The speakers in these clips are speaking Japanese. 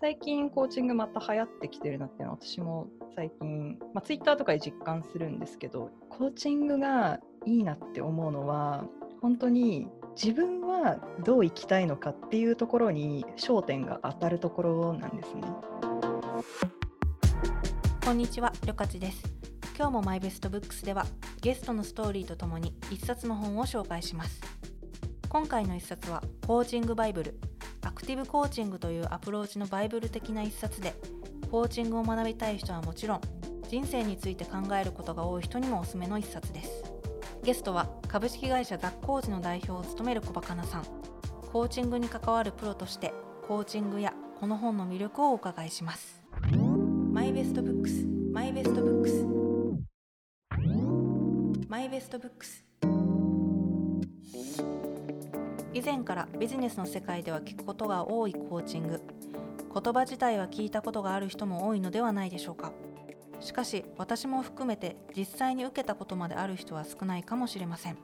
最近コーチングまた流行ってきてるなっていうのは私も最近、まあ、ツイッターとかで実感するんですけどコーチングがいいなって思うのは本当に自分はどう生きたいのかっていうところに焦点が当たるところなんですね。こんにちは、りょかちです。今日もマイベストブックスではゲストのストーリーとともに一冊の本を紹介します。今回の一冊はコーチングバイブル。コーアクティブコーチングというアプローチのバイブル的な一冊でコーチングを学びたい人はもちろん人生について考えることが多い人にもおすすめの一冊です。ゲストは株式会社 THE COACH の代表を務めるこばかなさん。コーチングに関わるプロとしてコーチングやこの本の魅力をお伺いします。マイベストブックス。マイベストブックス。マイベストブックス。以前からビジネスの世界では聞くことが多いコーチング。言葉自体は聞いたことがある人も多いのではないでしょうか。しかし私も含めて実際に受けたことまである人は少ないかもしれません。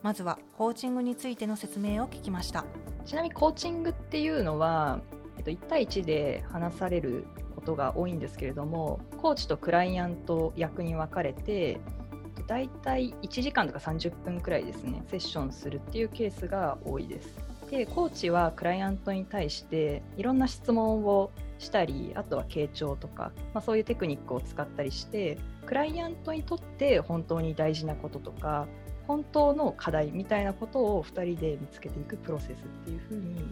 まずはコーチングについての説明を聞きました。ちなみにコーチングっていうのは、えっと、1対1で話されることが多いんですけれどもコーチとクライアント役に分かれてだいたい1時間とか30分くらいですねセッションするっていうケースが多いです。でコーチはクライアントに対していろんな質問をしたりあとは傾聴とか、まあ、そういうテクニックを使ったりしてクライアントにとって本当に大事なこととか本当の課題みたいなことを2人で見つけていくプロセスっていうふうに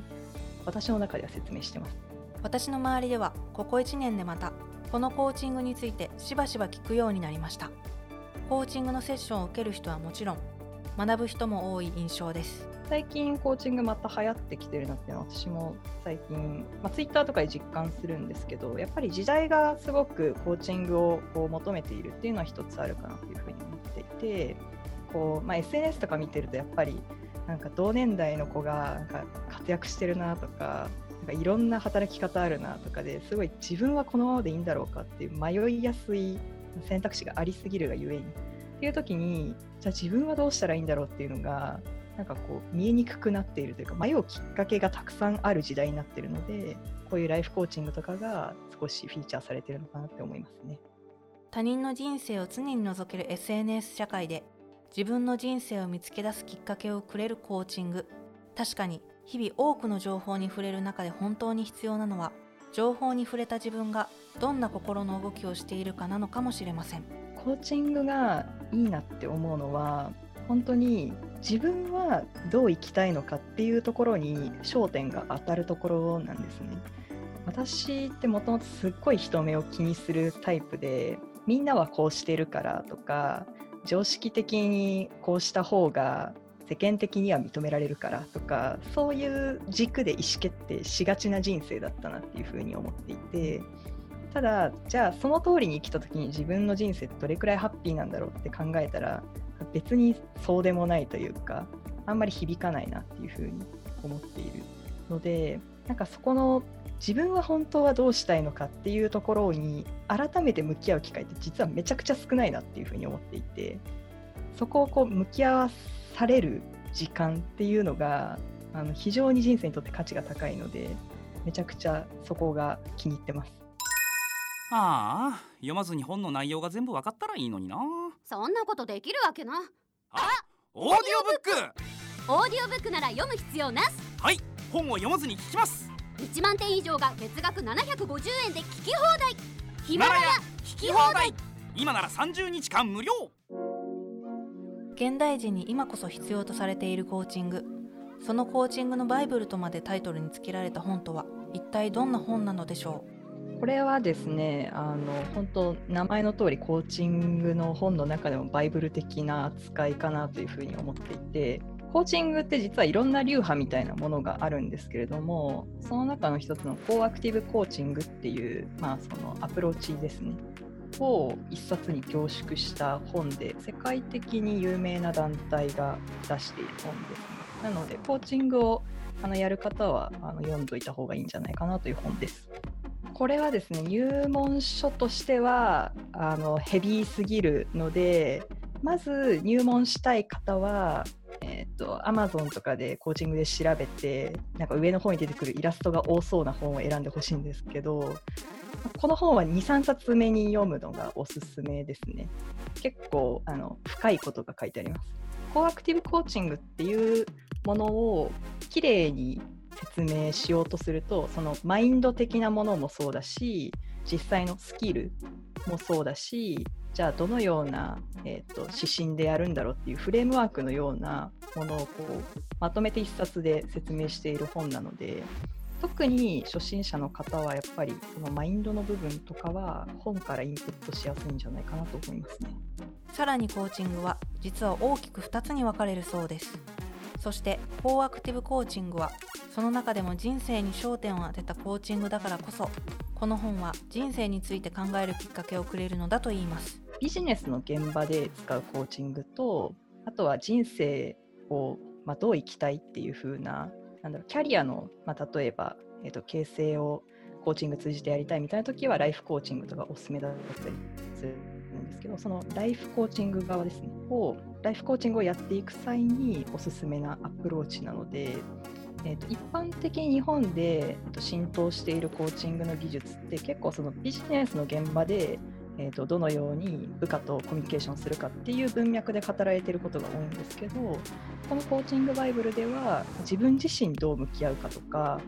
私の中では説明してます。私の周りではここ1年でまたこのコーチングについてしばしば聞くようになりました。コーチングのセッションを受ける人はもちろん学ぶ人も多い印象です。最近コーチングまた流行ってきてるなっていうのは私も最近、まあ、ツイッターとかで実感するんですけどやっぱり時代がすごくコーチングをこう求めているっていうのは一つあるかなというふうに思っていてこう、まあ、SNS とか見てるとやっぱりなんか同年代の子がなんか活躍してるなとかなんかいろんな働き方あるなとかですごい自分はこのままでいいんだろうかっていう迷いやすい選択肢がありすぎるがゆえに。っていう時にじゃあ自分はどうしたらいいんだろうっていうのがなんかこう見えにくくなっているというか迷うきっかけがたくさんある時代になっているのでこういうライフコーチングとかが少しフィーチャーされているのかなって思いますね。他人の人生を常に覗ける SNS 社会で自分の人生を見つけ出すきっかけをくれるコーチング。確かに日々多くの情報に触れる中で本当に必要なのは情報に触れた自分がどんな心の動きをしているかなのかもしれません。コーチングがいいなって思うのは本当に自分はどう生きたいのかっていうところに焦点が当たるところなんですね。私ってもともとすっごい人目を気にするタイプでみんなはこうしてるからとか常識的にこうした方が世間的には認められるからとかそういう軸で意思決定しがちな人生だったなっていうふうに思っていてただじゃあその通りに生きた時に自分の人生どれくらいハッピーなんだろうって考えたら別にそうでもないというかあんまり響かないなっていうふうに思っているのでなんかそこの自分は本当はどうしたいのかっていうところに改めて向き合う機会って実はめちゃくちゃ少ないなっていうふうに思っていてそこをこう向き合わされる時間っていうのがあの非常に人生にとって価値が高いのでめちゃくちゃそこが気に入ってます。ああ読まずに本の内容が全部わかったらいいのにな。そんなことできるわけな。あオーディオブック。オーディオブックなら読む必要なしはい本を読まずに聞きます。1万点以上が月額750円で聞き放題。ヒマラヤ聞き放題。今なら30日間無料現代人に今こそ必要とされているコーチング。そのコーチングのバイブルとまでタイトルにつけられた本とは一体どんな本なのでしょう？これはですねあの本当名前の通りコーチングの本の中でもバイブル的な扱いかなというふうに思っていてコーチングって実はいろんな流派みたいなものがあるんですけれどもその中の一つのコーアクティブコーチングっていう、まあ、そのアプローチですね。を一冊に凝縮した本で世界的に有名な団体が出している本で。す、ね、なのでコーチングをあのやる方はあの読んどいた方がいいんじゃないかなという本です。これはですね入門書としてはあのヘビーすぎるのでまず入門したい方は、えーと Amazon とかでコーチングで調べてなんか上の方に出てくるイラストが多そうな本を選んでほしいんですけどこの本は23冊目に読むのがおすすめですね。結構あの深いことが書いてあります。コーアクティブコーチングっていうものをきれいに説明しようとするとそのマインド的なものもそうだし実際のスキルもそうだしじゃあどのような、えーと、指針でやるんだろうっていうフレームワークのようなものをこうまとめて一冊で説明している本なので特に初心者の方はやっぱりそのマインドの部分とかは本からインプットしやすいんじゃないかなと思いますね。さらにコーチングは実は大きく2つに分かれるそうです。そしてコーアクティブコーチングはその中でも人生に焦点を当てたコーチングだからこそこの本は人生について考えるきっかけをくれるのだといいます。ビジネスの現場で使うコーチングとあとは人生を、まあ、どう生きたいっていう風ななんだろうキャリアの、まあ、例えば、えーと、形成をコーチング通じてやりたいみたいな時はライフコーチングとかおすすめだったりするんですけどそのライフコーチング側ですねをライフコーチングをやっていく際におすすめなアプローチなので、えーと、一般的に日本で、浸透しているコーチングの技術って結構そのビジネスの現場でえーと、どのように部下とコミュニケーションするかっていう文脈で語られてることが多いんですけどこのコーチングバイブルでは自分自身どう向き合うかとか、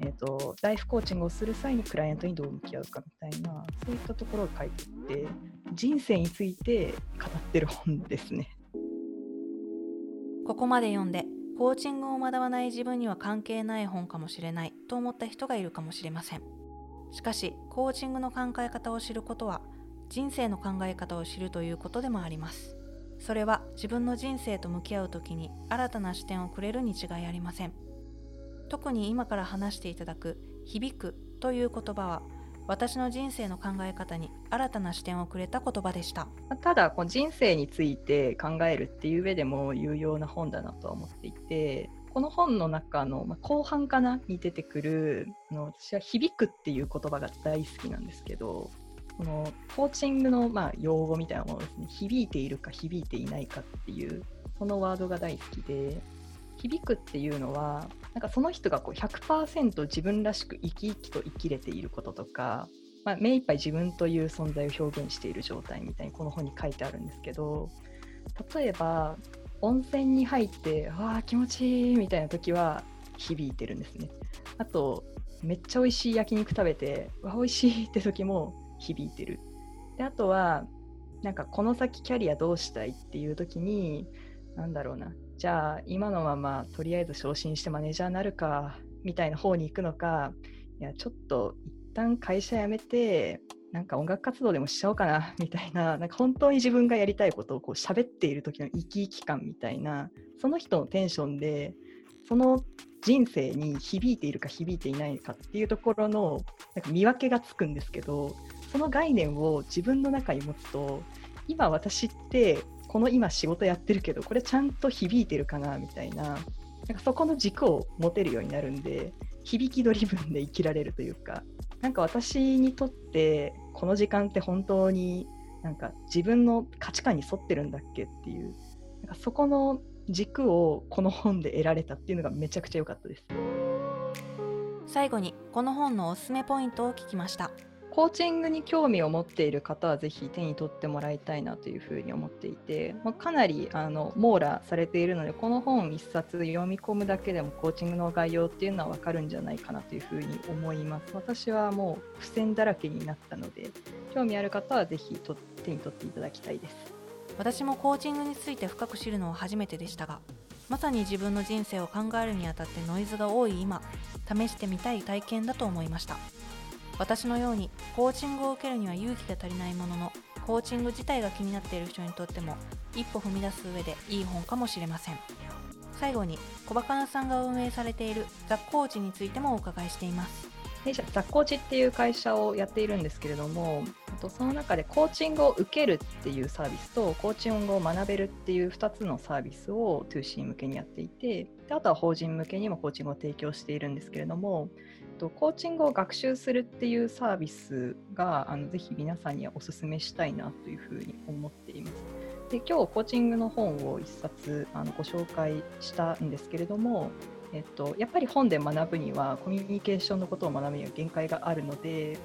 えーと、ライフコーチングをする際にクライアントにどう向き合うかみたいなそういったところが書いていて人生について語ってる本ですね。ここまで読んでコーチングを学ばない自分には関係ない本かもしれないと思った人がいるかもしれません。しかしコーチングの考え方を知ることは人生の考え方を知るということでもあります。それは自分の人生と向き合う時に新たな視点をくれるに違いありません。特に今から話していただく響くという言葉は私の人生の考え方に新たな視点をくれた言葉でした。ただこの人生について考えるっていう上でも有用な本だなとは思っていてこの本の中の、まあ、後半かなに出てくるの私は「響く」っていう言葉が大好きなんですけどこのコーチングのまあ用語みたいなものですね響いているか響いていないかっていうそのワードが大好きで響くっていうのはなんかその人がこう100%自分らしく生き生きと生きれていることとか、まあ、目いっぱい自分という存在を表現している状態みたいにこの本に書いてあるんですけど例えば温泉に入ってわあ気持ちいいみたいな時は響いてるんですね。あとめっちゃ美味しい焼肉食べてわ美味しいって時も響いてる。であとはなんかこの先キャリアどうしたいっていう時に何だろうなじゃあ今のままとりあえず昇進してマネージャーになるかみたいな方に行くのかいやちょっと一旦会社辞めてなんか音楽活動でもしちゃおうかなみたいななんか本当に自分がやりたいことをこう喋っている時の生き生き感みたいなその人のテンションでその人生に響いているか響いていないかっていうところのなんか見分けがつくんですけどその概念を自分の中に持つと今私ってこの今仕事やってるけどこれちゃんと響いてるかなみたいな。なんかそこの軸を持てるようになるんで響きドリブンで生きられるというかなんか私にとってこの時間って本当になんか自分の価値観に沿ってるんだっけっていうなんかそこの軸をこの本で得られたっていうのがめちゃくちゃ良かったです。最後にこの本のおすすめポイントを聞きました。コーチングに興味を持っている方はぜひ手に取ってもらいたいなというふうに思っていて、まあ、かなりあの網羅されているのでこの本1冊読み込むだけでもコーチングの概要っていうのは分かるんじゃないかなというふうに思います。私はもう付箋だらけになったので興味ある方はぜひ手に取っていただきたいです。私もコーチングについて深く知るのは初めてでしたがまさに自分の人生を考えるにあたってノイズが多い今試してみたい体験だと思いました。私のようにコーチングを受けるには勇気が足りないもののコーチング自体が気になっている人にとっても一歩踏み出す上でいい本かもしれません。最後に小バカナさんが運営されているザ・コーチについてもお伺いしています。弊社ザ・コーチっていう会社をやっているんですけれどもとその中でコーチングを受けるっていうサービスとコーチングを学べるっていう2つのサービスを 2C 向けにやっていてであとは法人向けにもコーチングを提供しているんですけれどもと、コーチングを学習するっていうサービスがあのぜひ皆さんにはお勧めしたいなというふうに思っています。で今日コーチングの本を一冊あのご紹介したんですけれども、えっと、やっぱり本で学ぶにはコミュニケーションのことを学ぶには限界があるので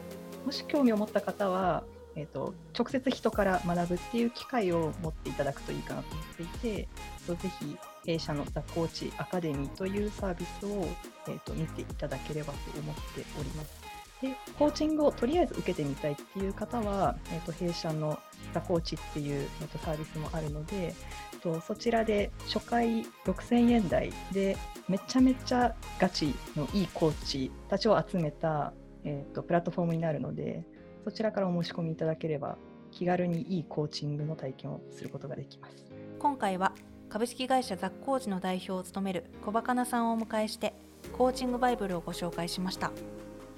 もし興味を持った方は、えっと、直接人から学ぶっていう機会を持っていただくといいかなと思っていて、ぜひ弊社のザ・コーチアカデミーというサービスを、えっと、見ていただければと思っております。でコーチングをとりあえず受けてみたいっていう方は、えーと、弊社のザ・コーチっていう、えーと、サービスもあるので、とそちらで初回6000円台でめちゃめちゃガチのいいコーチたちを集めた、えーと、プラットフォームになるのでそちらからお申し込みいただければ気軽にいいコーチングの体験をすることができます今回は株式会社ザッ・コーチの代表を務める小バカなさんをお迎えしてコーチングバイブルをご紹介しました。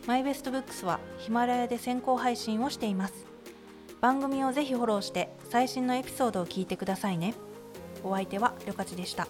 マイベストブックスはヒマラヤで先行配信をしています番組をぜひフォローして最新のエピソードを聞いてくださいねお相手はりょかちでした。